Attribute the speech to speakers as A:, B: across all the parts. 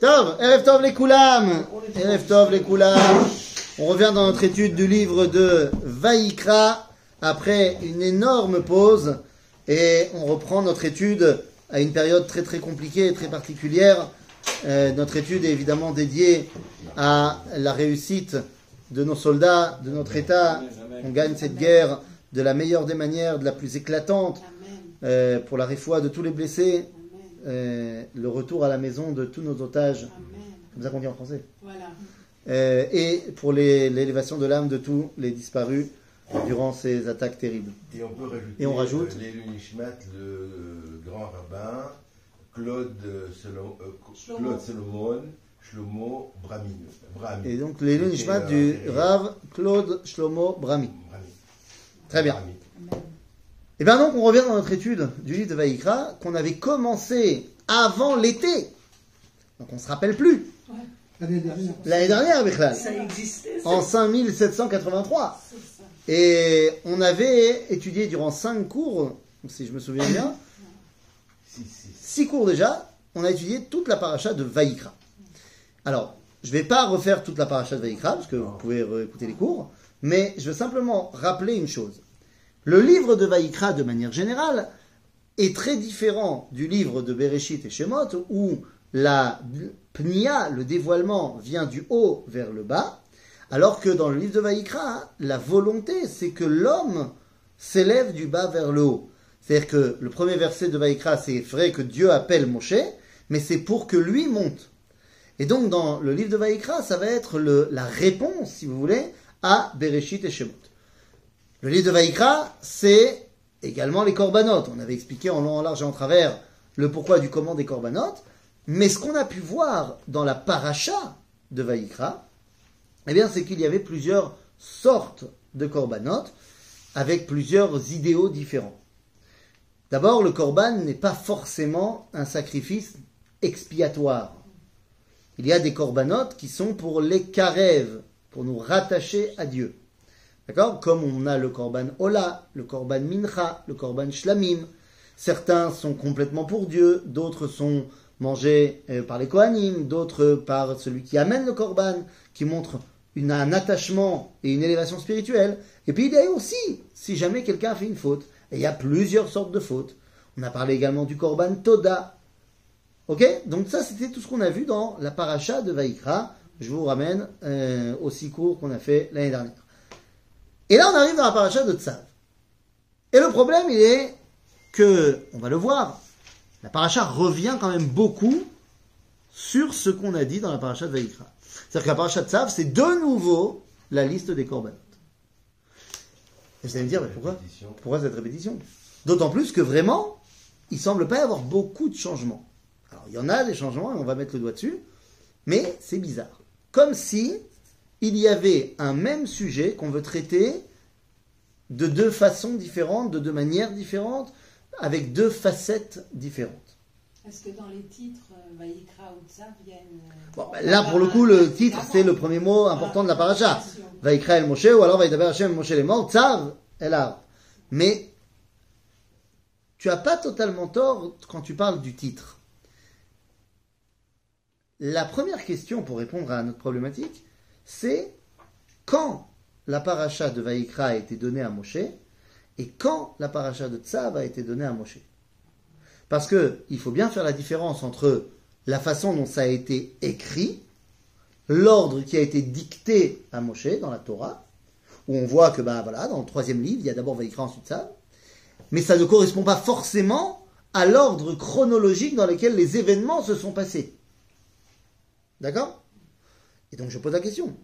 A: Tov, Erev Tov les Koulam, Erev Tov les Koulam. On revient dans notre étude du livre de Vaïkra après une énorme pause et on reprend notre étude à une période très très compliquée et très particulière. Euh, notre étude est évidemment dédiée à la réussite de nos soldats, de notre État. On gagne cette guerre de la meilleure des manières, de la plus éclatante, euh, pour la réfoie de tous les blessés, euh, le retour à la maison de tous nos otages, comme ça qu'on dit en français,
B: Voilà.
A: Euh, et pour l'élévation de l'âme de tous les disparus durant ces attaques terribles.
C: Et on peut rajouter
A: Et on rajoute
C: euh, les Nishmat, le grand rabbin, Claude. Claude Solomon, Shlomo Brahmin. Brahmin.
A: Et donc les Nishmat du Rav Claude Shlomo.
C: Brahmin.
A: Très bien.
C: Brahmin.
A: Et bien donc on revient dans notre étude du livre de Vaïkra qu'on avait commencé avant l'été. Donc on se rappelle plus.
D: L'année dernière.
A: L'année dernière, Bichlal.
B: Ça existait. ça.
A: En 5783.
B: C'est ça.
A: Et on avait étudié durant cinq cours, si je me souviens bien,
C: Si, si.
A: six cours déjà, on a étudié toute la paracha de Vaïkra. Alors, je ne vais pas refaire toute la paracha de Vaïkra, parce que vous pouvez écouter les cours, mais je veux simplement rappeler une chose. Le livre de Vaïkra, de manière générale, est très différent du livre de Bereshit et Shemot, où la pnia, le dévoilement, vient du haut vers le bas, alors que dans le livre de Vaïkra, la volonté, c'est que l'homme s'élève du bas vers le haut. C'est-à-dire que le premier verset de Vaïkra, c'est vrai que Dieu appelle Moshe, mais c'est pour que lui monte. Et donc, dans le livre de Vaïkra, ça va être la réponse, si vous voulez, à Bereshit et Shemot. Le livre de Vaïkra, c'est également les corbanotes. On avait expliqué en long, en large et en travers le pourquoi du comment des corbanotes. Mais ce qu'on a pu voir dans la paracha de Vaïkra, eh bien, c'est qu'il y avait plusieurs sortes de corbanotes avec plusieurs idéaux différents. D'abord, le corban n'est pas forcément un sacrifice expiatoire. Il y a des corbanotes qui sont pour les karèves, pour nous rattacher à Dieu. Comme on a le korban Ola, le korban Mincha, le korban Shlamim. Certains sont complètement pour Dieu, d'autres sont mangés euh, par les Kohanim, d'autres par celui qui amène le korban, qui montre un attachement et une élévation spirituelle. Et puis il y a aussi, si jamais quelqu'un a fait une faute, et il y a plusieurs sortes de fautes. On a parlé également du korban Toda. Ok? Donc ça, c'était tout ce qu'on a vu dans la paracha de Vaïkra. Je vous ramène euh, au six cours qu'on a fait l'année dernière. Et là, on arrive dans la paracha de Tsav. Et le problème, il est que, on va le voir, la paracha revient quand même beaucoup sur ce qu'on a dit dans la paracha de Vaïkra. C'est-à-dire que la paracha de Tsav, c'est de nouveau la liste des corbanotes. Et vous allez me dire, mais pourquoi pourquoi cette répétition? D'autant plus que vraiment, il semble pas y avoir beaucoup de changements. Alors, il y en a des changements, et on va mettre le doigt dessus, mais c'est bizarre. Comme si il y avait un même sujet qu'on veut traiter de deux façons différentes, de deux manières différentes, avec deux facettes différentes.
B: Est-ce que dans les titres, euh, Vaïkra ou Tzav viennent. euh,
A: Bon, ben là, pour le coup, le titre, c'est le premier mot important de la paracha. Vaïkra el Moshe, ou alors Vaïdaber Hashem Moshe les morts, Tzav el Har. Mais tu as pas totalement tort quand tu parles du titre. La première question pour répondre à notre problématique, c'est quand la paracha de Vaïkra a été donnée à Moshe et quand la paracha de Tzav a été donnée à Moshe. Parce que il faut bien faire la différence entre la façon dont ça a été écrit, l'ordre qui a été dicté à Moshe dans la Torah, où on voit que voilà, dans le troisième livre, il y a d'abord Vaïkra, ensuite Tzav, mais ça ne correspond pas forcément à l'ordre chronologique dans lequel les événements se sont passés. D'accord? Et donc je pose la question.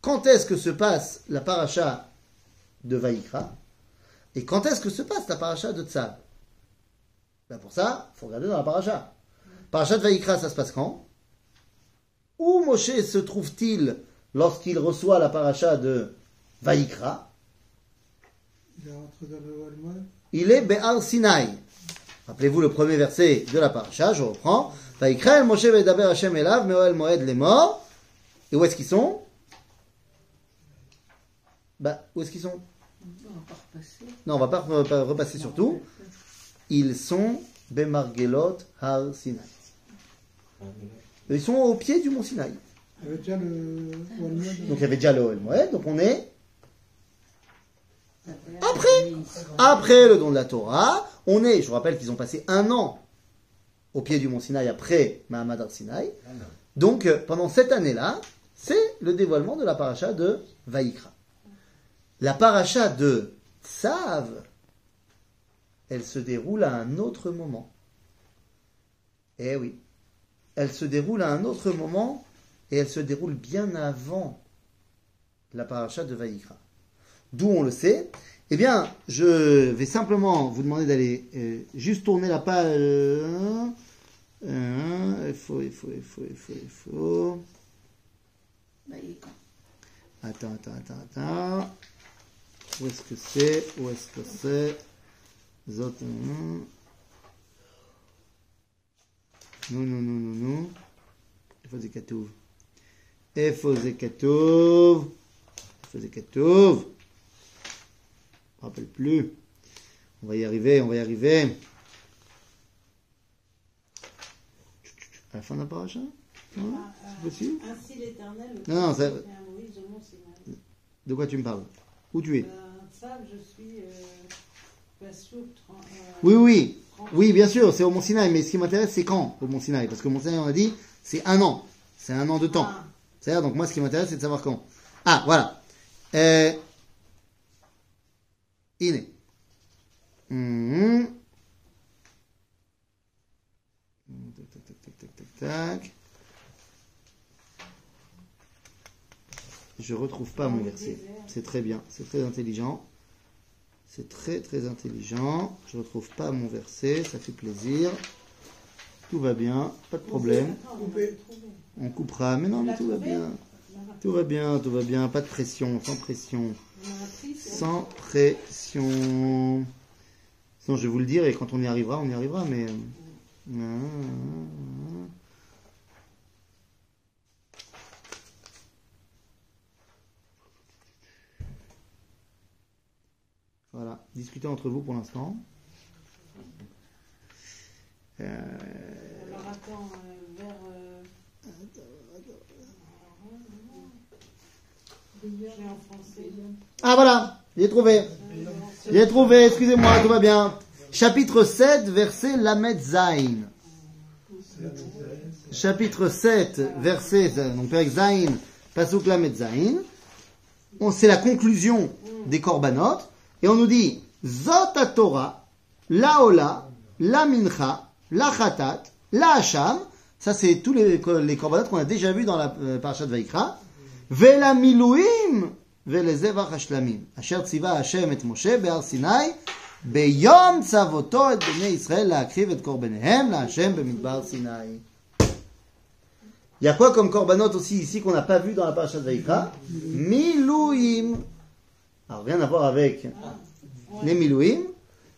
A: Quand est-ce que se passe la paracha de Vaïkra Et quand est-ce que se passe la paracha de Tzav? Ben Pour ça, il faut regarder dans la paracha. Paracha de Vaïkra, ça se passe quand? Où Moshe se trouve-t-il lorsqu'il reçoit la paracha de Vaïkra
D: Il est
A: Be'ar Sinai. Rappelez-vous le premier verset de la paracha, je reprends. Vaïkra el Moshe ve'daber Hashem elav me'oel moed les morts. Et où est-ce qu'ils sont? Bah, où est-ce qu'ils sont?
B: On va pas repasser.
A: Non, on va pas re- pas repasser sur tout. Ils sont Bemargelot Har Sinai. Ils sont au pied du mont Sinaï.
D: Il y avait déjà le.
A: Donc il y avait déjà le Moed, donc on est
B: Après
A: après le don de la Torah, on est, je vous rappelle qu'ils ont passé un an au pied du mont Sinaï après Mahamad Ar Sinaï.
C: Ah non.
A: Donc euh, pendant cette année-là, c'est le dévoilement de la paracha de Vaïkra. La paracha de Tsav, elle se déroule à un autre moment. Eh oui, elle se déroule à un autre moment et elle se déroule bien avant la paracha de Vaïkra. D'où on le sait Eh bien, je vais simplement vous demander d'aller euh, juste tourner la page. euh, euh, il faut, il faut, il faut, il faut, il faut. Attends, attends, attends, attends. Où est-ce que c'est Où est-ce que c'est Zot, non. Non, non, non, non, non. איפה זה כתוב? איפה זה כתוב? איפה זה כתוב? Je me rappelle plus. On va y arriver, on va y arriver. À la fin de la paracha non C'est possible
B: Ainsi l'Éternel.
A: Non, non, ça-. De quoi tu me parles? Où tu es?
B: Euh, Ça, je suis. Euh, euh,
A: Oui, oui, oui, bien sûr, c'est au Mont Sinaï, mais ce qui m'intéresse, c'est quand au Mont Sinaï? Parce que au Mont Sinaï, on a dit, c'est un an. C'est un an de temps.
B: Ah,
A: C'est-à-dire, donc moi, ce qui m'intéresse, c'est de savoir quand. Ah, voilà. Euh... Ine. Mhm. Tac, tac, tac, tac, tac, tac, Je retrouve pas mon verset. C'est très bien, c'est très intelligent. C'est très très intelligent. Je retrouve pas mon verset, ça fait plaisir. Tout va bien, pas de problème.
B: On
A: coupera, mais non, mais tout va bien. Tout va bien, tout va bien, pas de pression, sans pression. Sans pression. Sinon, je vais vous le dire, et quand on y arrivera, on y arrivera, mais. Voilà, discutez entre vous pour l'instant. Euh,
B: Alors attends, euh, vers. euh.
A: Ah voilà, j'ai trouvé. J'ai trouvé, excusez-moi, tout va bien. Chapitre 7, verset Lamed Zain. Chapitre 7, verset, donc Perek Zain, Pasuk Lamed Zain. C'est la conclusion des Korbanot. Et on nous dit, Zot à Torah, la Ola, la Mincha, la Khatat, la Hacham. Ça, c'est tous les, les Korbanot qu'on a déjà vus dans la euh, parasha de Vaikra. Vela Miluim, ולזבח השלמים, אשר ציווה השם את משה בהר סיני, ביום צוותו את בני ישראל להקריב את קורבניהם להשם במדבר סיני. Il y a quoi comme korbanot aussi ici qu'on n'a pas vu dans la paracha de Vaikra Milouim. alors rien à voir avec les Milouim.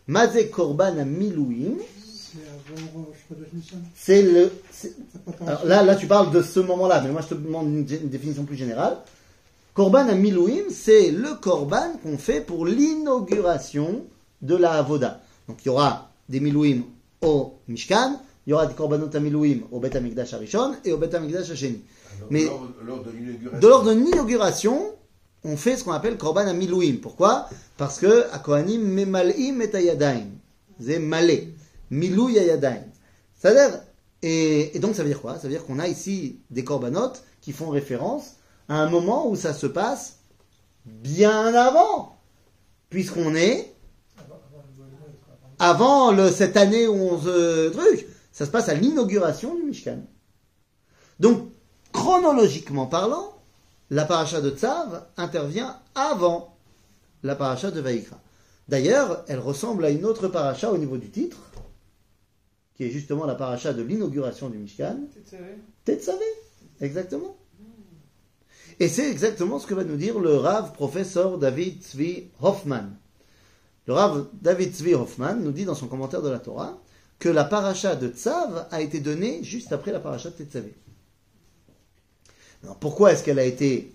A: Mazé korban à Milouim.
D: C'est
A: le. Alors là, là, tu parles de ce moment-là, mais moi je te demande une, une définition plus générale. Korban à Milouim, c'est le korban qu'on fait pour l'inauguration de la Avoda. Donc il y aura des Milouim au Mishkan, il y aura des korbanot à Milouim au Bet Amikdash Arishon et au Bet Amikdash Hasheni. Mais-
C: lors de l'inauguration.
A: On fait ce qu'on appelle korban à Milouim. Pourquoi? Parce que à Kohanim memal'im et ayadaim. C'est malé. Milou yayadaim. C'est-à-dire, et, et donc ça veut dire quoi? Ça veut dire qu'on a ici des korbanot qui font référence à un moment où ça se passe bien avant. Puisqu'on est avant cette année où on se truc. Ça se passe à l'inauguration du Mishkan. Donc, chronologiquement parlant, la paracha de Tzav intervient avant la paracha de Vaïkra. D'ailleurs, elle ressemble à une autre paracha au niveau du titre, qui est justement la paracha de l'inauguration du Mishkan. Tetzavé, exactement. Et c'est exactement ce que va nous dire le Rav professeur David Tzvi Hoffman. Le Rav David Tzvi Hoffman nous dit dans son commentaire de la Torah que la paracha de Tzav a été donnée juste après la paracha de Tetzavé. Alors pourquoi est-ce qu'elle a été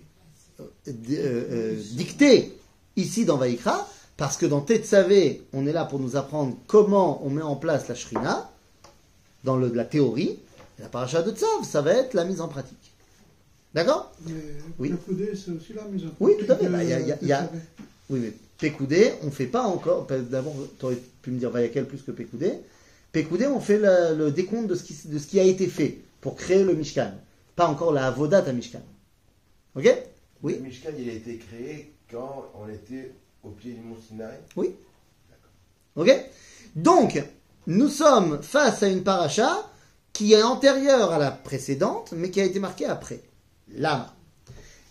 A: euh, euh, euh, dictée ici dans Vaïkra Parce que dans Tetzavé, on est là pour nous apprendre comment on met en place la Shrina, dans le- la théorie, Et la paracha de Tzav, ça va être la mise en pratique. D'accord? Oui.
D: le coudé, c'est aussi la mise en
A: Oui,
D: pratique
A: tout à fait. Bah, y a- y y. Oui, mais Pécoudé, on fait pas encore. D'abord, tu aurais pu me dire Vayakel plus que Pécoudé. Pécoudé, on fait le décompte de ce, qui, de ce qui a été fait pour créer le Mishkan. Pas encore la Avodat à Mishkan. Ok? Oui.
C: Le Mishkan, il a été créé quand on était au pied du mont Sinaï.
A: Ok? Donc, nous sommes face à une paracha qui est antérieure à la précédente, mais qui a été marquée après. Lama.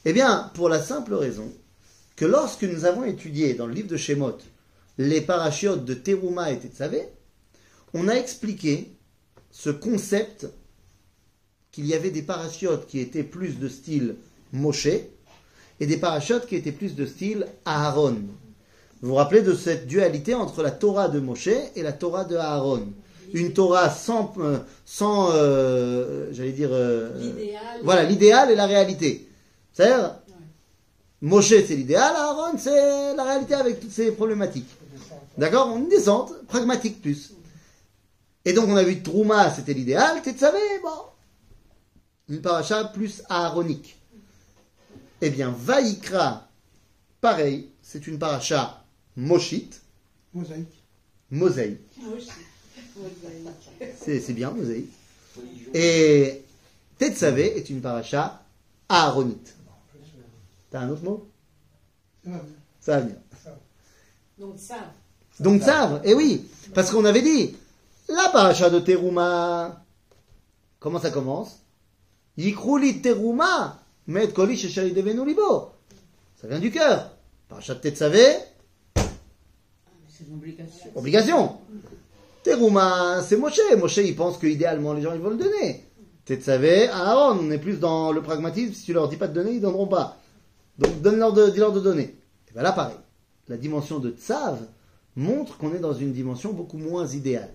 A: Eh bien, pour la simple raison que lorsque nous avons étudié dans le livre de Shemot les parachiotes de Teruma et Tetzavé, on a expliqué ce concept qu'il y avait des parachiotes qui étaient plus de style Moshe et des parachiotes qui étaient plus de style Aaron. Vous vous rappelez de cette dualité entre la Torah de Moshe et la Torah de Aaron? Une Torah sans, euh, sans euh, j'allais dire, euh, voilà, l'idéal et la réalité. C'est-à-dire,
B: Ouais.
A: Moshe c'est l'idéal, Aaron c'est la réalité avec toutes ces problématiques. D'accord? Une descente, pragmatique plus. Et donc on a vu Trouma c'était l'idéal, Tetzavé, bon, une paracha plus aaronique. Eh bien, Vaïkra, pareil, c'est une paracha moshite,
D: Mosaïque.
A: mosaïque. C'est c'est bien, mosaïque. Et Tetzavé est une paracha aaronite. T'as un autre mot?
D: Ça va bien.
B: Donc ça,
A: Donc ça, et oui, parce qu'on avait dit, la paracha de Teruma, comment ça commence? Yikruli Teruma, met koli sheshari devenu libo. Ça vient du cœur. Paracha de Tetzavé,
E: C'est une obligation.
A: obligation. Teruma, c'est Moshe. Moshe, il pense que idéalement les gens ils vont le donner. Tetzavé, Aaron, on est plus dans le pragmatisme. Si tu leur dis pas de donner, ils donneront pas. Donc donne-leur de, dis-leur de donner. Et bien là, pareil. La dimension de Tzav montre qu'on est dans une dimension beaucoup moins idéale.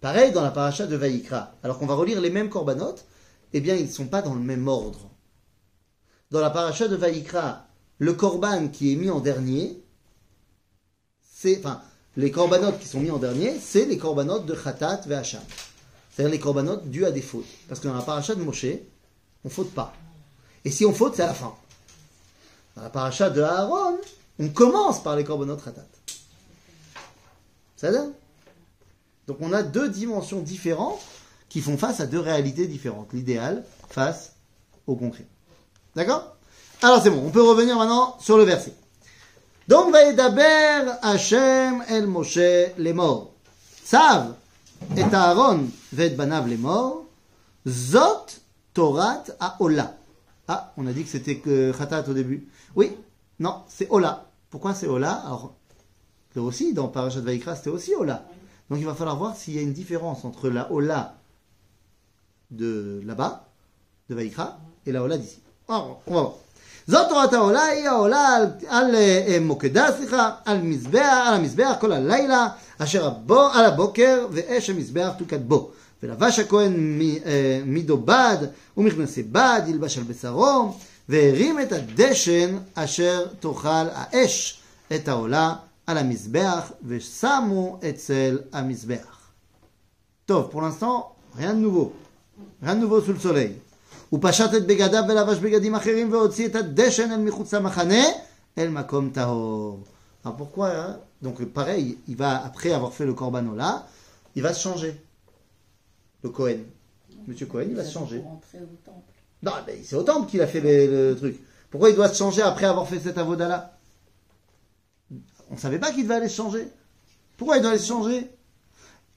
A: Pareil dans la paracha de Vaïkra. Alors qu'on va relire les mêmes corbanotes, eh bien ils ne sont pas dans le même ordre. Dans la paracha de Vaïkra, le korban qui est mis en dernier, c'est, enfin, les corbanotes qui sont mis en dernier, c'est les corbanotes de Khatat Ve'acham. C'est-à-dire les corbanotes dus à des fautes. Parce que dans la paracha de Moshe, on faute pas. Et si on faute, c'est à la fin. Dans la paracha de Aaron, on commence par les corbanotes Khatat. Ça va? Donc on a deux dimensions différentes qui font face à deux réalités différentes. L'idéal face au concret. D'accord? Alors c'est bon, on peut revenir maintenant sur le verset. Donc, Vaedaber Hachem el Moshe les morts. Sav et Aaron ved banav les morts. Zot Torat à Ola. Ah, on a dit que c'était que Khatat au début. Oui, non, c'est Ola. Pourquoi c'est Ola? Alors, là aussi, dans Parashat Vaikra, c'était aussi Ola. Donc il va falloir voir s'il y a une différence entre la Ola de là-bas, de Vaikra, et la Ola d'ici. Alors, on va voir. זאת תורת העולה היא העולה על, על אה, מוקדה, סליחה, על מזבח, על המזבח כל הלילה, אשר הבו, על הבוקר, ואש המזבח תוקד בו. ולבש הכהן מ- אה, מידו בד, ומכנסי בד, ילבש על בשרו, והרים את הדשן אשר תאכל האש את העולה על המזבח, ושמו אצל המזבח. טוב, pour l'instant, rien de nouveau. rien de nouveau sous le soleil. Alors pourquoi? Hein Donc pareil, il va après avoir fait le korban là, il va se changer. Le Cohen, Monsieur Cohen, il va se changer.
E: Au
A: non, mais c'est au temple qu'il a fait le, truc. Pourquoi il doit se changer après avoir fait cet avoda là On savait pas qu'il devait aller se changer. Pourquoi il doit aller se changer?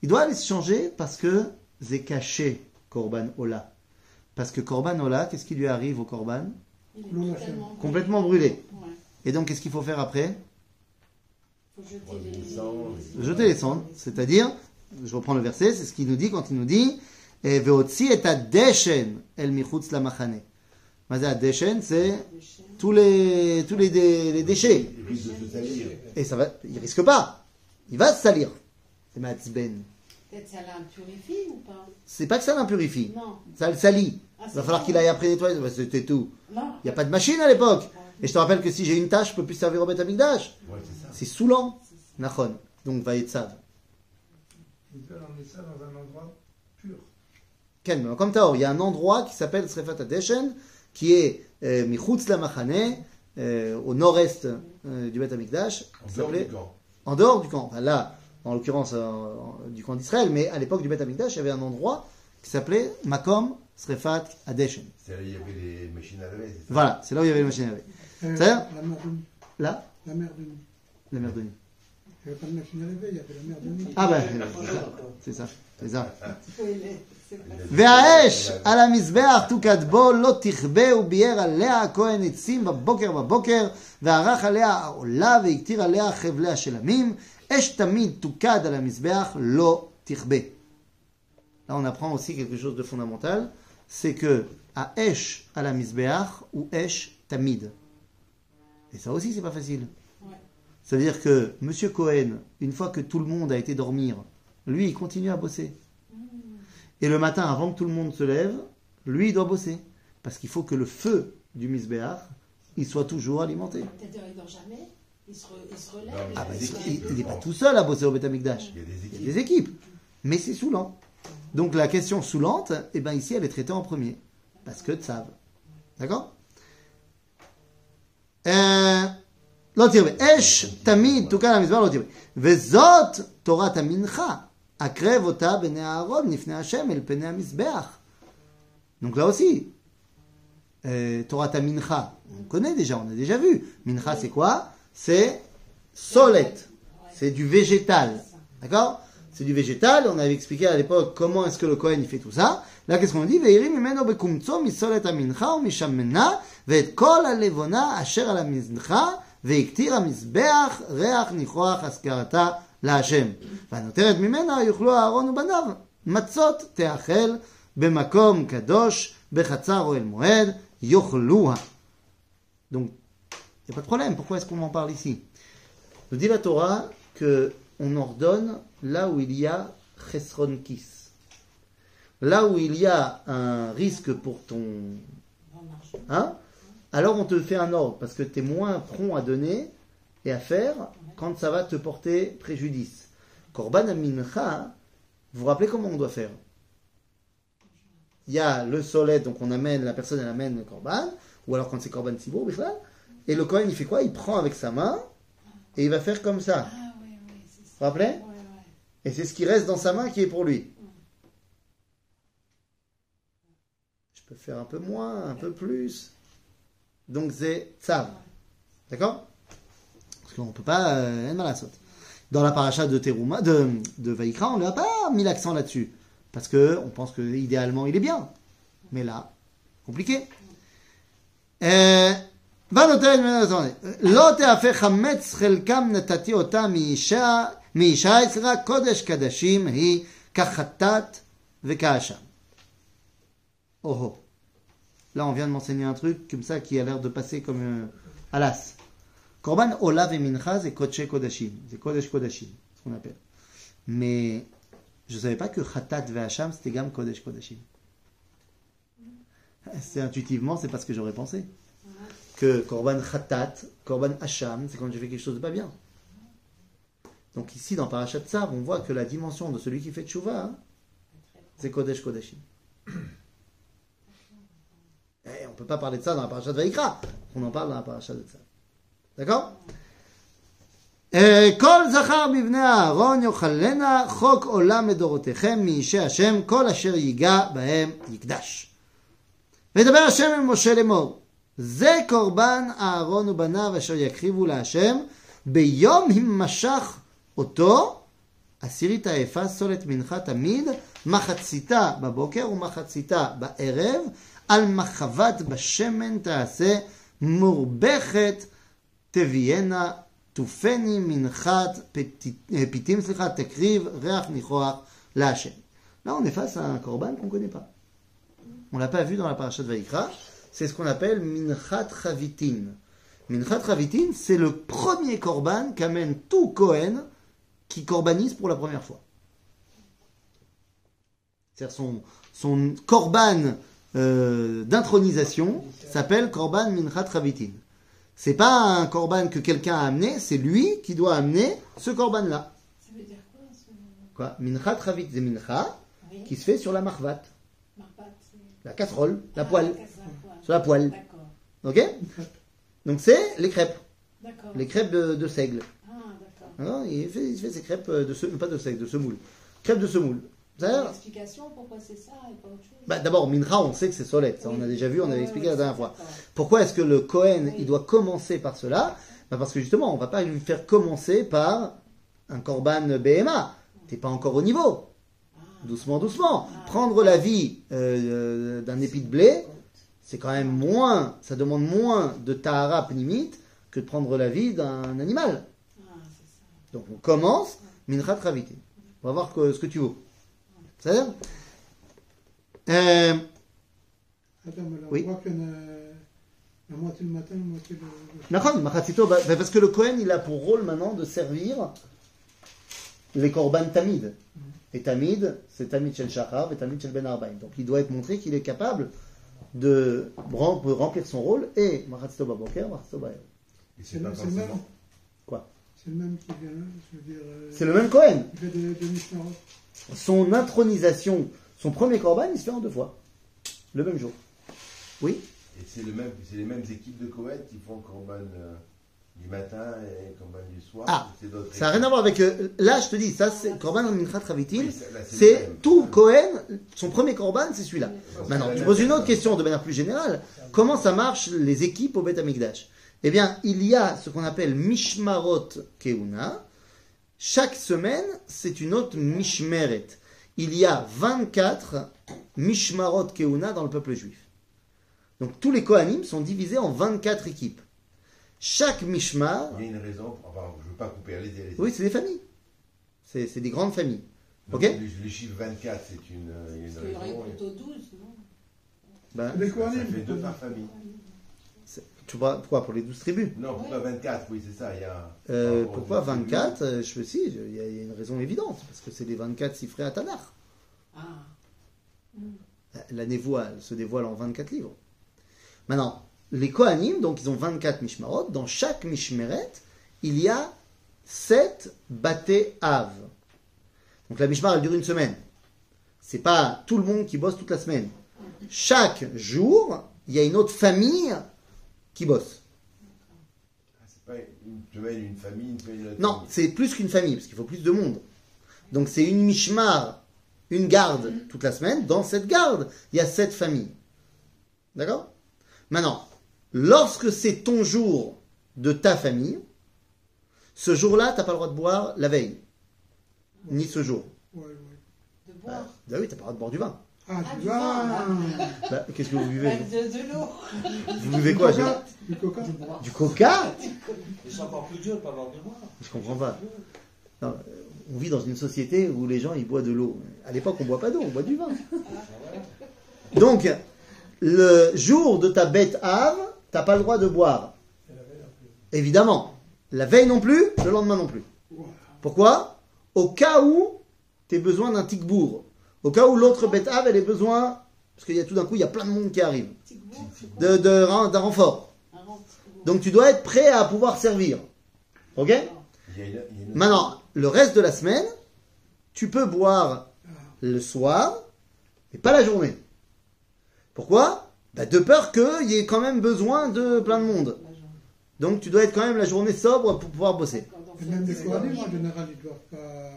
A: Il doit aller se changer parce que c'est caché. Korban Ola. Parce que Korban Ola, qu'est-ce qui lui arrive au Korban Complètement brûlé.
B: Ouais.
A: Et donc, qu'est-ce qu'il faut faire après
B: Faut jeter les,
A: Jeter les cendres. C'est-à-dire, je reprends le verset, c'est ce qu'il nous dit quand il nous dit et adeshen el michutz la machane. C'est tous les, tous les, dé- les déchets.
C: Il risque de se salir.
A: Et ça va, il risque pas. Il va se salir. C'est Matzben.
B: Peut-être ça l'impurifie ou pas
A: C'est pas que ça l'impurifie.
B: Non.
A: Ça le salit.
B: Ah,
A: Il
B: c'est
A: va falloir
B: ça.
A: qu'il aille après nettoyer. Bah, C'était tout.
B: Non.
A: Il n'y a pas de machine à l'époque. Et je te rappelle que si j'ai une tâche, je peux plus servir au Beth Amikdash.
C: Ouais, c'est ça.
A: C'est saoulant. Nachon. Donc, va être
D: Il doit emmener ça dans un endroit pur.
A: Ken, mais comme Taor, il y a un endroit qui s'appelle Srefat Adeshen, qui est euh, Michutz la Machane, euh, au nord-est euh, du Beth Amikdash,
C: En dehors du
A: s'appelait
C: camp.
A: en dehors du camp. Enfin, là, en l'occurrence, euh, en- du camp d'Israël, mais à l'époque du Beth Amikdash, il y avait un endroit qui s'appelait Makom Srefat Adeshen.
C: C'est là où il y avait les machines à laver, c'est ça
A: Voilà, c'est là où il y avait les machines à laver.
D: Euh,
A: C'est-à-dire
D: la mer de nuit.
A: Là,
D: La mer de nuit.
A: la mer de nuit.
D: Il n'y avait pas de machine à laver, il y avait la mer de nuit.
A: Ah ben, c'est ça, c'est ça.
B: Oui, mais c'est pas
A: והאש על המזבח תוקד בו לא תכבה וביער עליה הכהן עצים בבוקר בבוקר וערך עליה העולה והקטיר עליה חבלי השלמים אש Là, on apprend aussi quelque chose de fondamental, c'est que à Esh à la Mizbeach ou Esh Tamid. Et ça aussi, c'est pas facile. C'est-à-dire que Monsieur Cohen, une fois que tout le monde a été dormir, lui, il continue à bosser. Et le matin, avant que tout le monde se lève, lui, il doit bosser. Parce qu'il faut que le feu du Mizbeach, il soit toujours alimenté.
B: Il se, re, il se relève.
A: Il n'est pas tout seul à bosser au Betamikdash.
C: Il,
A: il y a des équipes. Mais c'est saoulant. Donc la question saoulante, eh ben, ici, elle est traitée en premier. Parce que Tsav. D'accord? Euh, Donc là aussi, euh, Torah ta mincha, on connaît déjà, on a déjà vu. Mincha c'est quoi? C'est solette. C'est du végétal. D'accord C'est du végétal. On avait expliqué à l'époque comment est-ce que le Kohen il fait tout ça. Là, qu'est-ce qu'on dit Veiri mimeno bekumtso misolet amincha ou mishamena ve'et kol alevona asher al המזנחה והקטיר המזבח ריח ניחוח השכרתה להשם. והנותרת ממנה יאכלו אהרון ובניו מצות תאכל במקום קדוש בחצר אוהל מועד יאכלוה. Donc, il n'y a pas de problème. Pourquoi est-ce qu'on en parle ici? Nous dit la Torah que on ordonne là où il y a chesron kis. Là où il y a un risque pour ton... Hein? Alors on te fait un ordre parce que tu es moins prompt à donner et à faire quand ça va te porter préjudice. Korban Amincha, vous vous rappelez comment on doit faire? Il y a le solet, donc on amène, la personne elle amène le Korban, ou alors quand c'est Korban Bichlal, et le Kohen il fait quoi? Il prend avec sa main et il va faire comme ça.
B: Ah oui, oui, c'est
A: Vous vous
B: ça.
A: rappelez?
B: Ouais, ouais.
A: Et c'est ce qui reste dans sa main qui est pour lui. Je peux faire un peu moins, un peu plus. Donc c'est tzav. D'accord? Parce qu'on ne peut pas... Euh. Dans la paracha de Teruma, de, de Vaikra, on n'a pas mis l'accent là-dessus. Parce que on pense que idéalement il est bien. Mais là, compliqué. Euh, Va noter, attendez. L'autre a fait chametz chelkam natati ota miisha, miisha etzra kodesh kadashim hi kachatat vekaasham. Oh oh. Là, on vient de m'enseigner un truc comme ça qui a l'air de passer comme euh, à l'as. Korban Olav et Mincha, c'est Kodesh Kodashim. C'est Kodesh Kodashim, ce qu'on appelle. Mais je ne savais pas que Khatat Vehasham, c'était gamme Kodesh Kodashim. C'est intuitivement, c'est pas ce que j'aurais pensé Que Korban Khatat, Korban Hacham, c'est quand j'ai fait quelque chose de pas bien. Donc ici, dans Parashat Tzav, on voit que la dimension de celui qui fait Tchouva, hein, c'est Kodesh Kodashim. Et on ne peut pas parler de ça dans la Parashat Vaikra. On en parle dans la Parashat de Tzav. D'accord כל זכר בבני אהרון יאכלנה חוק עולם לדורותיכם מאישי השם כל אשר ייגע בהם יקדש. וידבר השם אל משה לאמור זה קורבן אהרון ובניו אשר יקריבו להשם ביום הימשך אותו עשירית האפה סולת מנחה תמיד מחציתה בבוקר ומחציתה בערב על מחבת בשמן תעשה מורבכת תביאנה תופני מנחת פיתים סליחה תקריב ריח ניחוח להשם. Là on est face à un korban qu'on ne connaît pas. On l'a pas vu dans la parasha de Vaikra. C'est ce qu'on appelle Minchat Chavitin. Minchat Chavitin, c'est le premier korban qu'amène tout Kohen qui korbanise pour la première fois. C'est-à-dire son, son korban euh, d'intronisation s'appelle korban Minchat Chavitin. C'est pas un korban que quelqu'un a amené, c'est lui qui doit amener ce korban-là.
B: Ça veut dire quoi ce
A: Quoi? Minchat Chavit, c'est mincha
B: Oui.
A: qui se fait sur la marvat. La casserole, la
B: Ah,
A: poêle,
B: la poêle.
A: Sur la poêle.
B: D'accord,
A: Ok Donc c'est les crêpes,
B: d'accord.
A: les crêpes de, de seigle.
B: Ah, d'accord.
A: Hein, il, fait, il fait ses crêpes de se, pas de seigle, de semoule. Crêpes de semoule. C'est-à-dire,
B: explication pourquoi c'est ça et pas autre chose?
A: Bah, d'abord, mincha, on sait que c'est solette. On a déjà vu, on avait
B: Ouais,
A: expliqué la dernière fois. Pourquoi est-ce que le Cohen, il doit commencer par cela? Bah Parce que justement, on va pas lui faire commencer par un korban BMA. T'es pas encore au niveau.
B: Ah,
A: Doucement, doucement. Prendre la vie euh, d'un épi de blé, c'est quand même moins, ça demande moins de tahara pnimite que de prendre la vie d'un animal.
B: ah, ça.
A: Donc on commence, mincha travité. On va voir que- ce que tu veux. Euh,
D: Attends, mais là,
A: Oui.
D: voit la moitié le matin, la moitié le.
A: bah, bah, parce que le Kohen, il a pour rôle maintenant de servir les korban tamid. Et tamid, c'est tamid shel shachar et tamid shel ben arbaim. Donc il doit être montré qu'il est capable de rem- de remplir son rôle et machatzito baboker, machatzito baer.
C: Et
D: C'est
C: c'est
D: le,
C: pas
D: c'est le même.
A: Quoi?
D: C'est le même qui vient là, je veux dire. euh,
A: C'est le même
D: Mishnahot.
A: Son intronisation, son premier korban, il se fait en deux fois. Le même jour. Oui?
C: Et c'est le même, c'est les mêmes équipes de Coët qui font Corban euh, du matin et Corban du soir.
A: Ah, Ça n'a rien à voir avec. euh, là, je te dis, ça, c'est korban mincha travitil.
C: Oui, c'est-
A: tout Cohen, son premier korban, c'est celui-là. Maintenant, tu poses une autre question de manière plus générale. Comment ça marche les équipes au Beth Amikdash? Eh bien, il y a ce qu'on appelle Mishmarot Keuna. Chaque semaine, c'est une autre Mishmeret. Il y a 24 Mishmarot Keuna dans le peuple juif. Donc tous les Kohanim sont divisés en 24 équipes. Chaque Mishmar,
C: Il y a une raison, enfin, je ne veux pas couper, allez-y, allez-y.
A: oui, c'est des familles. C'est c'est des grandes familles.
C: Donc,
A: ok.
C: le, le chiffre 24, c'est une, euh, il y une
B: aurait
C: raison.
B: plutôt 12, non
A: Ben,
D: Les
C: Ça
D: Kohanim,
C: fait deux par famille.
A: c'est- tu vois, pourquoi Pour les 12 tribus?
C: Non, pourquoi 24 Oui, c'est ça. Il y a,
A: Euh,
C: aux
A: pourquoi
C: autres tribus.
A: 24 Euh, Je sais, il y, a il y a une raison évidente, parce que c'est les 24 siffrés à Tanakh.
B: Ah,
A: La névoie se dévoile en 24 livres. Maintenant, les Kohanim, donc ils ont 24 Mishmarot. Dans chaque Mishmeret, il y a 7 Baté Av. Donc la Mishmar, elle dure une semaine. C'est pas tout le monde qui bosse toute la semaine. Chaque jour, il y a une autre famille qui bosse.
C: Ah, c'est pas une semaine, une famille, une autre
A: Non,
C: famille.
A: c'est plus qu'une famille, parce qu'il faut plus de monde. Donc c'est une mishmar, une garde toute la semaine. Dans cette garde, il y a sept familles. D'accord? Maintenant, lorsque c'est ton jour de ta famille, ce jour-là, tu n'as pas le droit de boire la veille. Ni ce jour.
D: Ouais, ouais.
B: de
A: Bah,
B: boire.
A: bah oui, tu n'as pas le droit de boire du vin.
D: Ah,
B: Ah,
D: du vin
A: Bah, Qu'est-ce que vous buvez
B: de, de l'eau.
A: Vous buvez quoi
D: Du coca Du coca
A: Du coca
F: Mais c'est encore plus dur de pas avoir du vin.
A: Je comprends pas. Non, euh, on vit dans une société où les gens ils boivent de l'eau. À l'époque, on boit pas d'eau, on boit du vin. Donc, le jour de ta bête ave, t'as pas le droit de boire. Évidemment. La veille non plus, le lendemain non plus. Pourquoi? Au cas où tu as besoin d'un tic-bourg. Au cas où l'autre bête ave, elle a besoin. Parce qu'il y a tout d'un coup, il y a plein de monde qui arrive.
B: Goût,
A: De, de- d'un renfort. Donc tu dois être prêt à pouvoir servir. Ok? Maintenant, le reste de la semaine, tu peux boire le soir, mais pas la journée. Pourquoi? Bah, De peur qu'il y ait quand même besoin de plein de monde. Donc tu dois être quand même la journée sobre pour pouvoir bosser.
D: Et même les en général, ils ne doivent pas.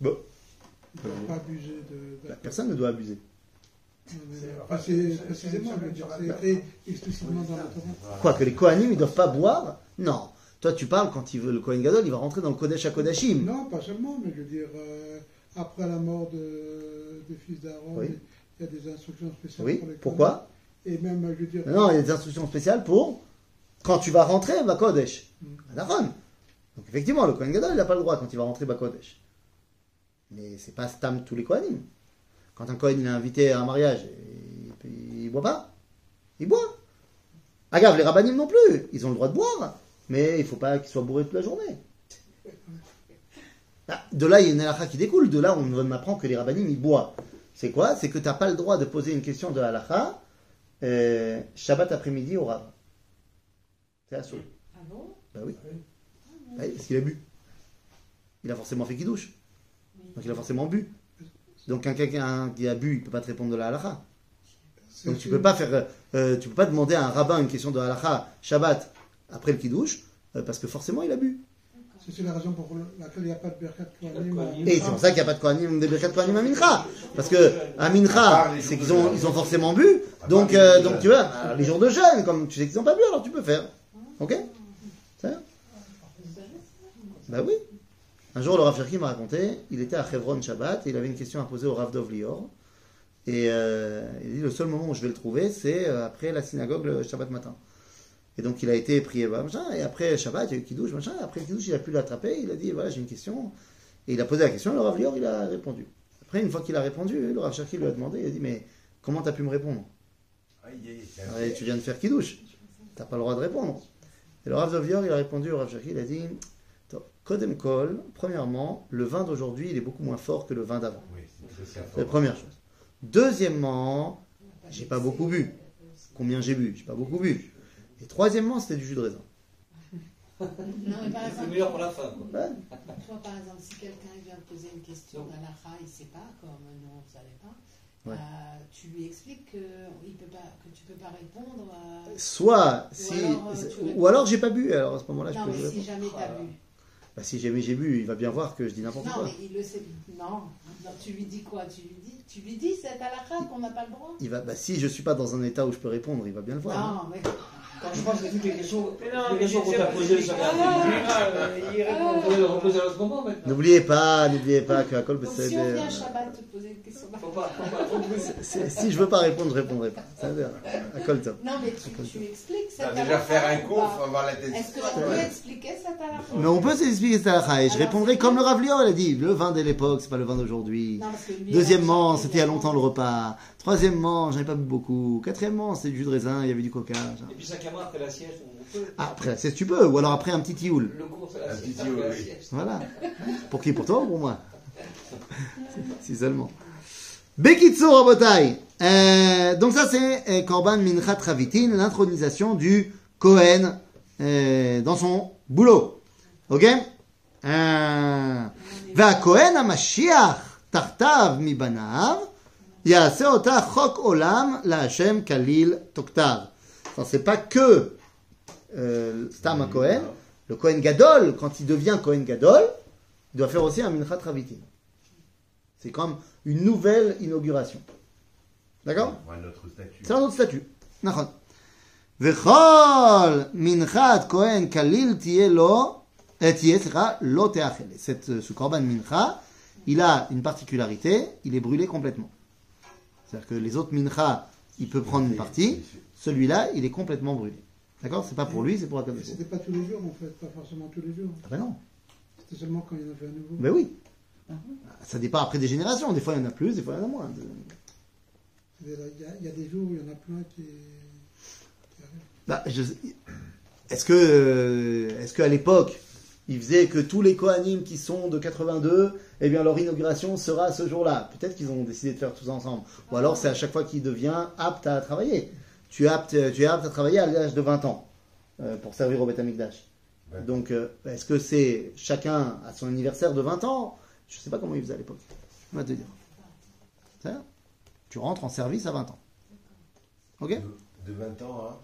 A: Bon.
D: Ils doivent pas abuser de.
A: Bah, personne ne doit abuser.
D: Non, mais, enfin, c'est précisément, je veux dire, c'est écrit explicitement dans la Torah.
A: Quoi, que les Kohanim, ils doivent pas boire? Non. Toi, tu parles quand il veut le Kohen Gadol, il va rentrer dans le Kodesh à Kodashim.
D: Non, pas seulement, mais je veux dire, euh, après la mort de, des fils d'Aaron,
A: Oui.
D: il y a des instructions spéciales
A: Oui,
D: pour les
A: pourquoi?
D: Et même, je veux dire.
A: Non, il y a des instructions spéciales pour quand tu vas rentrer à Kodesh. À Aaron. Donc effectivement, le Kohen Gadol, il n'a pas le droit quand il va rentrer à Kodesh. Mais c'est pas Stam tous les Kohanim. Quand un Kohen il est invité à un mariage, il, il boit pas. Il boit. Agave, les rabbinim non plus. Ils ont le droit de boire. Mais il faut pas qu'ils soient bourrés toute la journée. Ah, De là, il y a une halakha qui découle. De là, on apprend que les rabbinim, ils boivent. C'est quoi? C'est que tu n'as pas le droit de poser une question de halakha euh, Shabbat après-midi au Rav. C'est assaut.
B: Ah bon?
A: Bah oui. Bah oui, parce qu'il a bu. Il a forcément fait douche.
B: Oui.
A: Donc il a forcément bu. Donc un quelqu'un qui a bu, il peut pas te répondre de la halakha. Donc tu peux pas faire, euh, tu peux pas demander à un rabbin une question de halakha Shabbat après le kiddush euh, parce que forcément il a bu.
D: C'est la raison pour laquelle il n'y a pas de Berkat Kohanim.
A: Et c'est pour ça qu'il n'y a pas de Kohanim, des Birkat Kohanim à Mincha. Parce que à Mincha, c'est qu'ils ont, ils ont forcément bu. Donc, euh, donc tu vois, les jours de jeûne, comme tu sais qu'ils n'ont pas bu, alors tu peux faire. Ok? Ça Bah oui. Un jour, le Rav Cherki m'a raconté, il était à Chevron Shabbat et il avait une question à poser au Rav Dov Lior. Et euh, il dit le seul moment où je vais le trouver, c'est euh, après la synagogue le Shabbat matin. Et donc il a été prié, machin, et après Shabbat, il y a eu Kiddush, machin, et après le Kiddush, il a pu l'attraper, il a dit, voilà, j'ai une question. Et il a posé la question, le Rav Lior, il a répondu. Après, une fois qu'il a répondu, le Rav Cherki lui a demandé, il a dit, mais comment t'as pu me répondre? Ouais, Tu viens de faire Kiddush, t'as pas le droit de répondre. Et le Rav Lior, il a répondu au Rav Cherki, il a dit, Kodem Kol, premièrement, le vin d'aujourd'hui, il est beaucoup moins fort que le vin d'avant.
C: Oui, C'est
A: la première chose. Deuxièmement, j'ai pas beaucoup bu. Combien j'ai bu? J'ai pas beaucoup bu. Et troisièmement, c'était du jus de raisin.
B: Non, mais par
F: C'est
B: exemple,
F: meilleur pour la fin. quoi.
A: Ouais.
B: toi, par exemple, si quelqu'un vient te poser une question d'Alaha, il ne sait pas, comme nous, on ne savait pas,
A: Ouais.
B: euh, tu lui expliques que, il peut pas, que tu ne peux pas répondre. euh,
A: Soit,
B: Ou
A: si,
B: alors, euh,
A: ou alors j'ai pas bu. Alors à ce moment-là, je
B: non,
A: peux
B: mais si jamais tu as bu.
A: Bah, si jamais j'ai bu, il va bien voir que je dis n'importe
B: Non,
A: quoi.
B: mais il le sait. Non, non, tu lui dis quoi? Tu lui dis, tu lui dis c'est Alaha qu'on n'a pas le droit?
A: Il va, bah, si je suis pas dans un état où je peux répondre, il va bien le voir. hein.
B: Non, mais
F: Quand je pense que toutes les questions, les questions qu'on t'a posées, ça
G: euh, il répond.
F: On peut les reposer à ce moment maintenant.
A: N'oubliez pas, n'oubliez pas que à Kol
B: donc si on vient Shabbat te poser une question
F: Faut pas,
A: si je veux pas répondre, je répondrai pas. Ça à.
B: Non, mais tu, tu expliques
C: Ah, Déjà faire un
B: ou
C: cours, faut avoir la tête.
B: Est-ce qu'on peut expliquer cette halakha
A: Mais on peut s'expliquer cette halakha, et je répondrai comme le
B: bien.
A: Rav Lior, il a dit, le vin de l'époque, c'est pas le vin d'aujourd'hui.
B: Que
A: Deuxièmement, c'était il y a longtemps le repas. Troisièmement, j'en ai pas bu beaucoup. Quatrièmement, c'est du jus de raisin, il y avait du coca. Genre.
F: Et puis cinq après la sieste, on peut.
A: Ah, après la sieste, tu peux. Ou alors après un petit tioul.
F: Le cours, c'est la, sieste,
A: Voilà. pour qui? Pour toi ou pour moi? Si seulement. Bekitso Robotai. Euh, donc ça, c'est euh, Korban Mincha Travitin, l'intronisation du Cohen euh, dans son boulot. Ok? Euh, Va Cohen Mashiach Tartav mi banav chok olam la Hashem kalil toktav. c'est pas que euh, Stam Kohen, le Kohen Gadol, quand il devient Kohen Gadol, il doit faire aussi un Minchat Ravitim. C'est comme une nouvelle inauguration. D'accord C'est un autre statut. Vechol minchat kohen kalil tiye lo, eh, Cette, ce korban mincha, il a une particularité, il est brûlé complètement. C'est-à-dire que les autres mincha, il peut prendre une partie, celui-là, il est complètement brûlé. D'accord C'est pas pour lui, c'est pour Akadosh.
D: C'était pas tous les jours en fait, pas forcément tous les jours.
A: Ah ben non.
D: C'était seulement quand il y en avait un nouveau.
A: Ben oui. Ça dépend après des générations. Des fois, il y en a plus, des fois, il y en a moins.
D: Il y, y a des jours où il y en a plein qui, qui arrivent.
A: Bah, je- Est-ce que, euh, est-ce qu'à l'époque, ils faisaient que tous les Kohanim qui sont de 82, eh bien leur inauguration sera ce jour-là. Peut-être qu'ils ont décidé de faire tous ensemble. Ou alors c'est à chaque fois qu'il devient apte à travailler. Tu es apte, tu es apte à travailler à l'âge de 20 ans euh, pour servir au Beth Amikdash.
C: Ouais.
A: Donc, euh, est-ce que c'est chacun à son anniversaire de 20 ans? Je ne sais pas comment ils faisaient à l'époque. On va te dire. Ça Tu rentres en service à 20 ans. Ok?
C: De, de 20 ans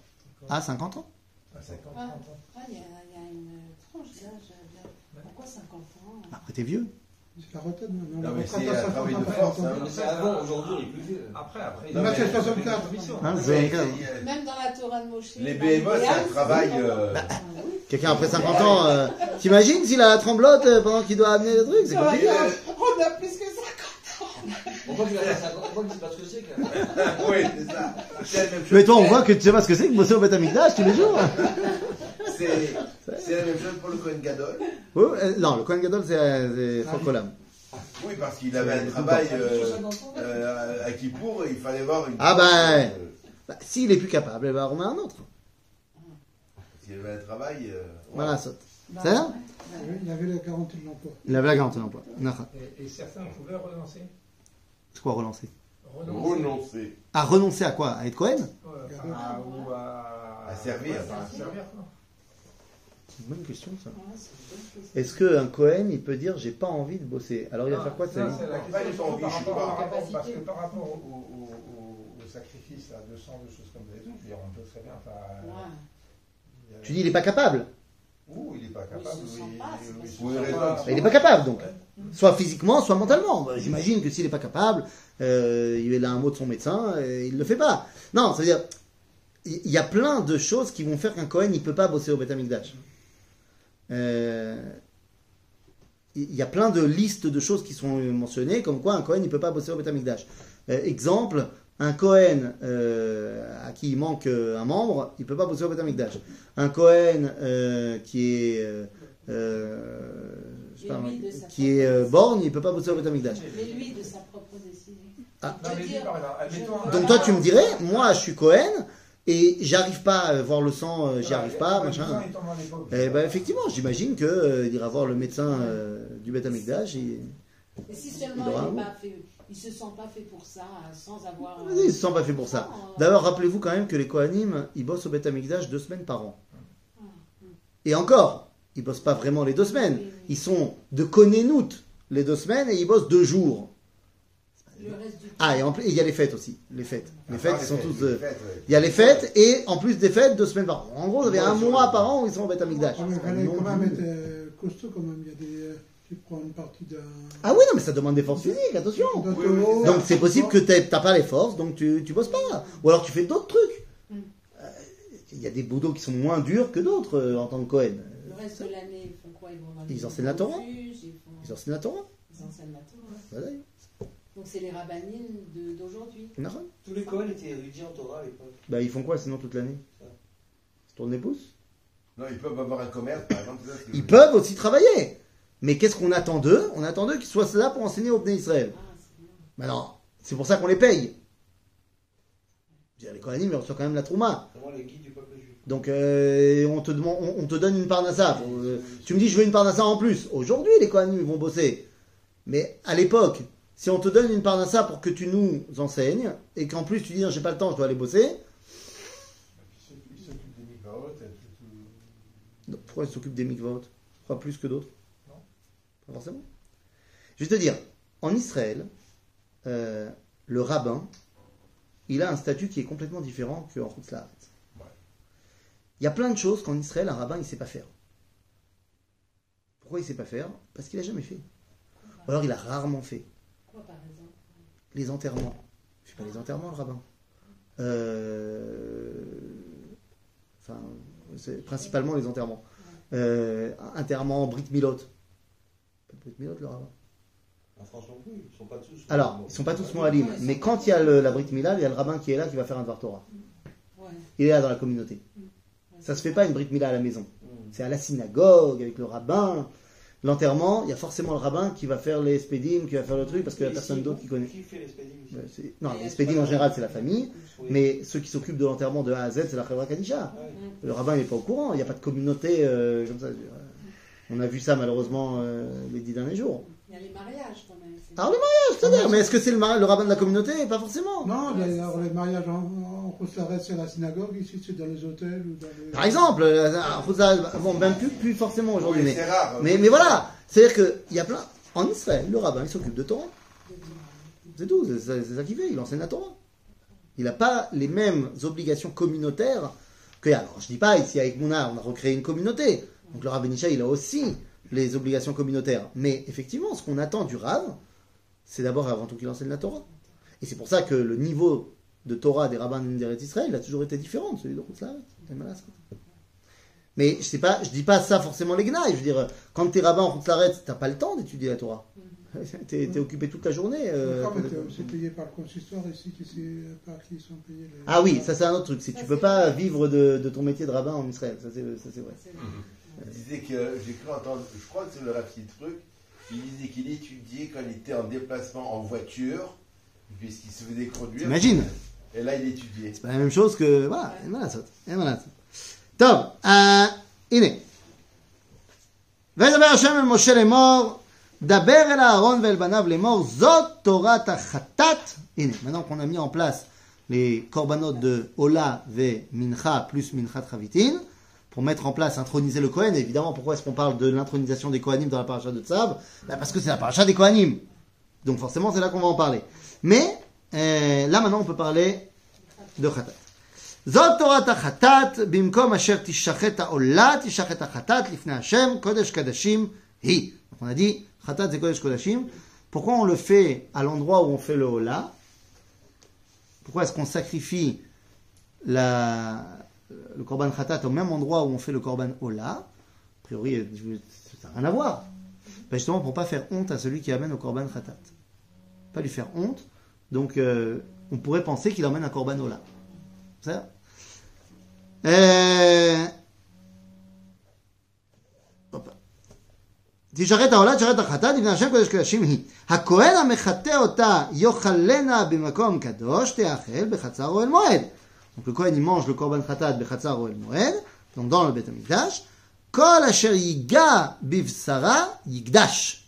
A: À 50 ans
C: à, à 50
B: Ah, ah, il y, a il y a une. Pourquoi 50 ans
A: Après, t'es vieux?
D: C'est la retraite maintenant.
C: Non, mais c'est un
D: 50
C: travail
D: ans,
C: de force, hein.
F: C'est avant, aujourd'hui, on est plus vieux.
G: Après, après.
C: Non, mais-
D: c'est 64.
A: Hein,
C: Mais
A: c'est
C: il y a-
A: encore-
C: il y a-
B: Même dans la Torah de Moshe.
C: Les BMO, c'est un travail. euh,
B: Ah oui.
A: Quelqu'un après 50 ans, euh, t'imagines s'il a la tremblote euh, pendant qu'il doit amener le truc C'est compliqué. hein.
B: On a plus que 50
F: On voit qu'il a 50 on voit qu'il sait pas ce que c'est. que-
C: oui, c'est ça.
A: Mais toi, on voit que tu sais pas ce que c'est que bosser au Beth Amikdash tous les jours.
C: C'est c'est la même chose pour le Cohen Gadol.
A: Ouais, euh, non, le Kohen Gadol, c'est euh, Chocolam.
C: Oui, parce qu'il avait un travail euh, euh, à Kippour et il fallait voir une.
A: Ah ben.
C: euh,
A: Bah, S'il est plus capable, il va remettre un autre.
C: S'il avait un travail. euh,
A: Voilà, saute. C'est ça
D: Oui, Il avait la garantie de l'emploi.
A: Il avait la garantie d'emploi. D'accord.
G: Et, et certains pouvaient relancer?
A: C'est quoi relancer?
C: Renoncer.
A: À renoncer à quoi? À être Cohen?
G: Ouais, enfin, à- ou à,
C: À servir.
G: ouais, à servir, quoi.
A: C'est une bonne question ça. Est-ce qu'un Cohen, il peut dire j'ai pas envie de bosser? Alors il va faire quoi de sa vie
G: c'est la
C: Pas
G: question
C: les envies,
G: par
C: je sais
G: rapport,
C: pas.
G: par rapport- parce que par rapport au, au- au- au sacrifice à 200, de choses comme ça et tout, je veux dire, on peut très bien. Enfin, il a-
A: Tu dis il n'est pas capable.
C: Ouh, il est pas capable.
B: il.
A: Il n'est pas capable donc.
C: Ouais.
A: Soit physiquement, soit mentalement. Bah, J'imagine que s'il n'est pas capable, euh, il a un mot de son médecin, et il ne le fait pas. Non, c'est-à-dire, il il y a plein de choses qui vont faire qu'un Cohen ne peut pas bosser au Beth Amikdash. Euh, il y a plein de listes de choses qui sont mentionnées, comme quoi un Cohen ne peut pas bosser au Beth Amikdash. Euh, exemple, un Cohen euh, à qui il manque euh, un membre, il ne peut pas bosser au Beth Amikdash. Un Cohen euh, qui est, euh, euh, pas, qui est euh, borgne, il ne peut pas bosser au Beth Amikdash.
B: Mais lui, de sa propre décision.
A: Ah.
G: Non.
A: Donc toi tu me dirais, moi je suis Cohen et j'arrive pas à voir le sang, euh, j'y arrive pas,
G: il
A: machin.
G: 10 ans, il tombe dans les pommes.
A: Eh ben effectivement, j'imagine que euh, il ira voir le médecin euh, du Beth Amikdash et
B: Et si seulement
A: Il aura un
B: il
A: mot.
B: n'est pas fait, il se sent pas fait pour ça, sans avoir.
A: ils se sont pas fait pour ça.
B: Non,
A: D'ailleurs, rappelez-vous quand même que les Kohanim, ils bossent au Beth Amikdash deux semaines par an. Et encore, ils bossent pas vraiment les deux semaines. Ils sont de Konenout les deux semaines et ils bossent deux jours.
B: Le reste du temps.
A: Ah, et en plus, il y a les fêtes aussi. Les fêtes. Les fêtes,
C: Ah,
A: ils sont tous. euh,
C: ouais.
A: Il y a les fêtes et en plus des fêtes, deux semaines par an. En gros, vous avez
C: Ouais,
A: un mois par an où ils sont au Beth Amikdash.
D: Ah, mais
A: C'est
D: il
A: un
D: fallait
A: nom
D: quand même
A: du-
D: être costaud quand même. Il y a des. tu prends une partie d'un.
A: Ah oui, non, mais ça demande des forces physiques, attention.
C: Oui, oui.
A: Donc c'est possible que t'aies- t'as pas les forces, donc tu, tu bosses pas. Ou alors tu fais d'autres trucs.
B: Mm.
A: Euh, Il y a des boulots qui sont moins durs que d'autres euh, en tant que Cohen.
B: Le reste de l'année, ils font quoi? Ils vont dans
A: Ils
B: les
A: enseignent la Torah.
B: refuges, Ils, font...
A: Ils enseignent la Torah.
B: ils enseignent la Torah. Donc c'est les rabbinines de- d'aujourd'hui.
F: Tous les Cohen étaient érudits en Torah à l'époque.
A: Bah ils font quoi sinon toute l'année. Ils se tournent les pouces
C: Non, ils peuvent avoir un commerce, par exemple.
A: Ils peuvent aussi travailler. Mais qu'est-ce qu'on attend d'eux? On attend d'eux qu'ils soient là pour enseigner au Bnei Israël.
B: Ah, c'est bien.
A: Maintenant, c'est pour ça qu'on les paye. Je veux dire, Les Kohanim, ils reçoivent quand même la Trouma.
F: C'est vraiment les guides du peuple juif.
A: Donc euh, on, te demande, on, on te donne une parnassa. Euh, tu me dis je veux une parnassa en plus. Aujourd'hui les Kohanim ils vont bosser. Mais à l'époque, si on te donne une parnassa pour que tu nous enseignes, et qu'en plus tu dis non, j'ai pas le temps, je dois aller bosser, non, pourquoi ils s'occupent des mikvot Pas plus que d'autres
G: Non.
A: Pas forcément. Je vais te dire, en Israël, euh, le rabbin, il a un statut qui est complètement différent qu'en Hutzlaharet.
C: Ouais.
A: Il y a plein de choses qu'en Israël, un rabbin, il ne sait pas faire. Pourquoi il ne sait pas faire? Parce qu'il n'a jamais fait. Ou alors il a rarement fait.
B: Quoi par exemple
A: Les enterrements. Il fait pas les enterrements, le rabbin. Euh, Enfin, c'est principalement les enterrements. Euh, enterrement, Brit Milot. Pas de Brit Milot, le rabbin.
F: En France non plus, ils sont pas tous.
A: Alors, ils sont pas tous Moalim, mais quand il y a le- la Brit Mila, il y a le rabbin qui est là qui va faire un Dvar Torah.
B: Ouais.
A: Il est là dans la communauté. Ça se fait pas une Brit Mila à la maison.
F: Mm.
A: C'est à la synagogue, avec le rabbin. L'enterrement, il y a forcément le rabbin qui va faire les spédim, qui va faire le truc, parce qu'il n'y a personne d'autre qui connaît.
F: Qui fait les
A: c'est- Non, les spédim en général, c'est la famille,
F: Oui.
A: mais ceux qui s'occupent de l'enterrement de A à Z, c'est la Chevra Kadisha. Le rabbin n'est pas au courant, il n'y a pas de communauté euh, comme ça. On a vu ça malheureusement euh, les dix derniers jours.
B: Il y a les mariages quand même. c'est-
A: Alors le mariage, c'est-à-dire, mais est-ce que c'est le, mari- le rabbin de la communauté? Pas forcément.
D: Non, les, alors, les mariages en, en Costa c'est la synagogue, ici c'est dans les hôtels ou dans les.
A: Par exemple, euh, à Khouza- bon, même plus, plus forcément aujourd'hui,
C: Oui,
A: mais,
C: c'est rare.
A: mais, mais voilà, c'est-à-dire qu'il y a plein. En Israël, le rabbin, il s'occupe de Torah. C'est tout, c'est ça, c'est ça qu'il fait, il enseigne la Torah. Il n'a pas les mêmes obligations communautaires que. Alors, je dis pas, ici avec Mouna, on a recréé une communauté. Donc le rabbin Isha, il a aussi les obligations communautaires. Mais effectivement, ce qu'on attend du rabbin, c'est d'abord et avant tout qu'il enseigne la Torah. Et c'est pour ça que le niveau de Torah des rabbins d'Israël Israël a toujours été différent de celui de Routzlaharet. Mais je sais pas, je dis pas ça forcément les gnailles. Je veux dire, quand t'es rabbin en Routzlaharet, t'as pas le temps d'étudier la Torah. T'es t'es occupé toute la journée. euh,
D: c'est payé par le consistoire ici, qui c'est par qui sont payés les.
A: Ah oui, ça c'est un autre truc. Que tu peux pas vivre de, de ton métier de rabbin en Israël. Ça c'est ça, c'est vrai.
B: C'est-
C: Il disait que, j'ai cru entendre, je crois que c'est le Rafi truc, il disait qu'il étudiait quand il était en déplacement en voiture, puisqu'il se faisait conduire.
A: T'imagines
C: Et là, il étudiait.
A: C'est pas la même chose que. Voilà, אין מה לעשות, אין מה לעשות. טוב, אה, הנה. וידבר השם אל משה לאמור, דבר אל אהרון ואל בניו לאמור, זאת תורת החטאת. הנה, maintenant qu'on a mis en place les corbanotes de Ola ve Mincha plus Minchat Chavitin, pour mettre en place, introniser le Kohen, évidemment, pourquoi est-ce qu'on parle de l'intronisation des Kohanim dans la paracha de Tzav Bah, Parce que c'est la paracha des Kohanim. Donc forcément, c'est là qu'on va en parler. Mais euh, là, maintenant, on peut parler de Khatat. Torah Khatat, bimkom asher tishachet ha'ola, tishachet ha'chatat, lifnei Hashem, kodesh kadashim, hi. Donc on a dit, Khatat c'est kodesh kadashim. Pourquoi on le fait à l'endroit où on fait le Ola Pourquoi est-ce qu'on sacrifie la, le Korban Khatat au même endroit où on fait le Korban Ola A priori, ça n'a rien à voir. Ben justement, pour pas faire honte à celui qui amène au Korban Khatat. Pas lui faire honte. Donc, euh, on pourrait penser qu'il emmène un Korban Ola. C'est ça euh... תשרת העולה, תשרת החטאת, לפני השם קודש קודשים היא. הכהן המחטא אותה יאכלנה במקום קדוש, תאכל בחצר אוהל מועד. Donc le Kohen, il mange le Korban Khatat Bechatzar ou El Moed, donc dans le Beth Amikdash. Kol asher yiga bivsara yigdash.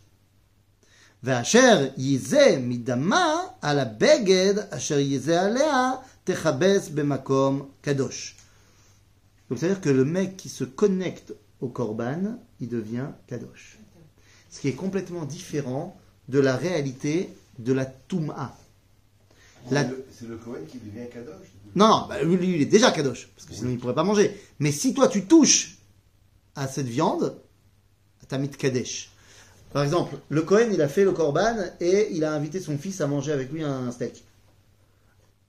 A: Ve'asher yize midama ala beged asher yize alea techabes bemakom kadosh. Donc c'est-à-dire que le mec qui se connecte au Korban, il devient kadosh. Ce qui est complètement différent de la réalité de la Touma.
C: C'est le, Kohen qui devient Kadosh
A: non, non, bah, lui, il est déjà kadosh, parce que sinon il ne pourrait pas manger. Mais si toi tu touches à cette viande, mis de kadesh. Par exemple, le Cohen, il a fait le korban et il a invité son fils à manger avec lui un steak.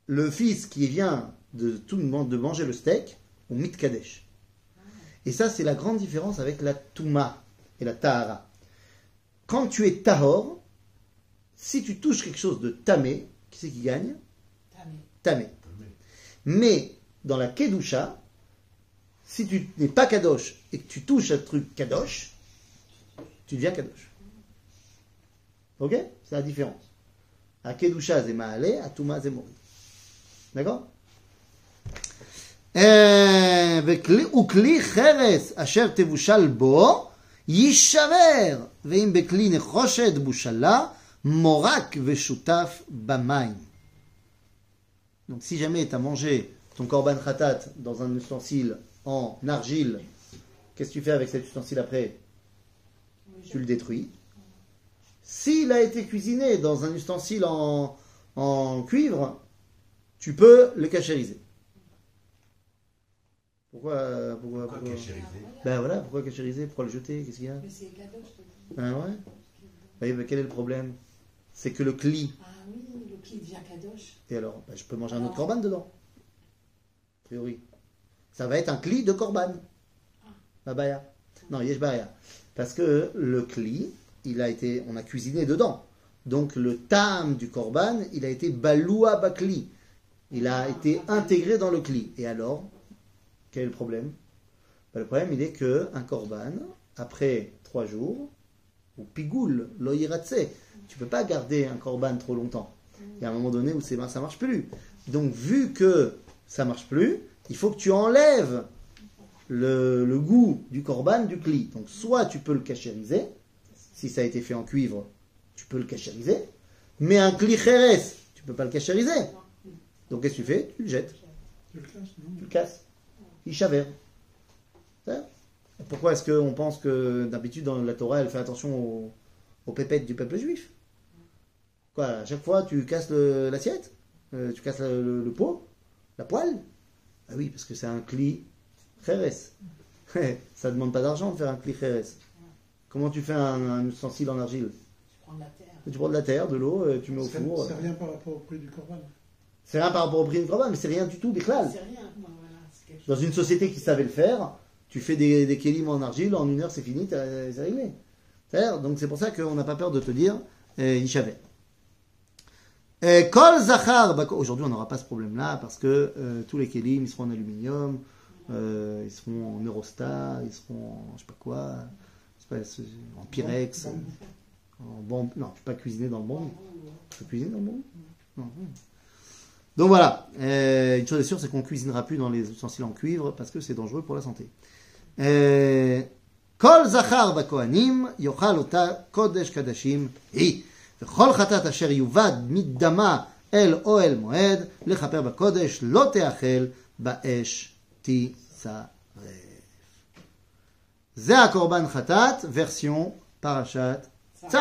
A: Le fils qui vient de tout le monde de manger le steak, on mit de kadesh. Et ça, c'est la grande différence avec la touma et la tahara. Quand tu es tahor, si tu touches quelque chose de tamé, qui c'est qui gagne?
B: Tamé.
A: tamé. Mais dans la kedusha, si tu n'es pas kadosh et que tu touches un truc kadosh, tu deviens kadosh. Ok C'est la différence. À kedusha c'est maale, à touma c'est mori. D'accord אה, וכלי- וכלי חרס אשר תבושל בו יישבר, ואם בכלי נחושת בושלה, מורק ושותף במים. Donc si jamais tu as mangé ton korban khatat dans un ustensile en argile, qu'est-ce que tu fais avec cet ustensile après Tu le détruis. S'il a été cuisiné dans un ustensile en, en cuivre, tu peux le cachériser. Pourquoi Pourquoi,
C: Pourquoi
A: pourquoi
C: cachériser?
A: Ben voilà, pourquoi cachériser? Pourquoi le jeter? Qu'est-ce qu'il y a?
B: Mais c'est cadeau, je te dis.
A: Ah ouais? Quel est le problème? C'est que le cli,
B: Ah oui, qui devient kadosh?
A: et alors ben, Je peux manger un autre korban dedans. A priori. Ça va être un cli de korban. Babaya. Non, yesh baya. Parce que le cli, il a été, on a cuisiné dedans. Donc le tam du korban, il a été baloua bakli. Il a été intégré dans le cli. Et alors, quel est le problème? Ben, Le problème, il est que un korban, après trois jours, ou pigoul, loyiratse, tu peux pas garder un korban trop longtemps. Il y a un moment donné où c'est, ben, ça marche plus. Donc, vu que ça marche plus, il faut que tu enlèves le, le goût du korban du cli. Donc, soit tu peux le cachériser, si ça a été fait en cuivre, tu peux le cachériser, mais un cli cheres, tu peux pas le cachériser. Donc, qu'est-ce que tu fais? Tu le jettes,
D: Tu le casses, non?
A: Tu le casses. Il chavère. Pourquoi est-ce qu'on pense que d'habitude dans la Torah, elle fait attention aux, aux pépettes du peuple juif? Quoi, à chaque fois, tu casses l'assiette Euh, Tu casses le, le- le pot La poêle? Ah oui, parce que c'est un cli cheres. Ça demande pas d'argent de faire un cli cheres. Comment tu fais un, un ustensile en argile?
B: Tu prends de la terre.
A: Tu prends de la terre, de l'eau, euh, tu mets au four.
D: c'est rien par rapport au prix du corban.
A: C'est rien par rapport au prix du corban, mais c'est rien du tout, Bichlal.
B: C'est rien. Bon, voilà,
A: Dans une société qui savait le faire, tu fais des, des kélim en argile, en une heure c'est fini, t'as- c'est réglé. Donc c'est pour ça qu'on n'a pas peur de te dire, euh, Ishavé. Euh, Kol Zachar, Bako- aujourd'hui on n'aura pas ce problème-là parce que euh, tous les kélim ils seront en aluminium, euh, ils seront en Eurostar, ils seront en je sais pas quoi, pas- en Pyrex, en bombe. Non, tu peux pas cuisiner dans le bombe. Tu peux cuisiner dans le Non. Donc voilà, Euh, une chose est sûre, c'est qu'on cuisinera plus dans les ustensiles en cuivre parce que c'est dangereux pour la santé. Euh, Kol zachar bakohanim yochal ota kodesh kadashim hi. וכל חטאת אשר יובד מדמה אל אוהל מועד, לכפר בקודש, לא תאכל, באש תשרף. זה הקורבן חטאת, version פרשת צו.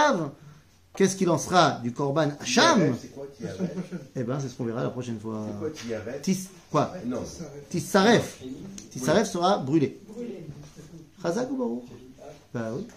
A: Qu'est-ce qu'il en sera du Korban Hacham
C: C'est quoi qui
D: La semaine
C: arrête
D: prochaine.
A: Eh ben, c'est ce qu'on verra la prochaine fois.
C: C'est quoi qui arrête
A: Tis, quoi
C: Non.
D: Ça s'arrête.
A: Tissaref. Tissaref sera brûlé.
B: Brûlé.
A: Chazak ou Baruch Bah oui.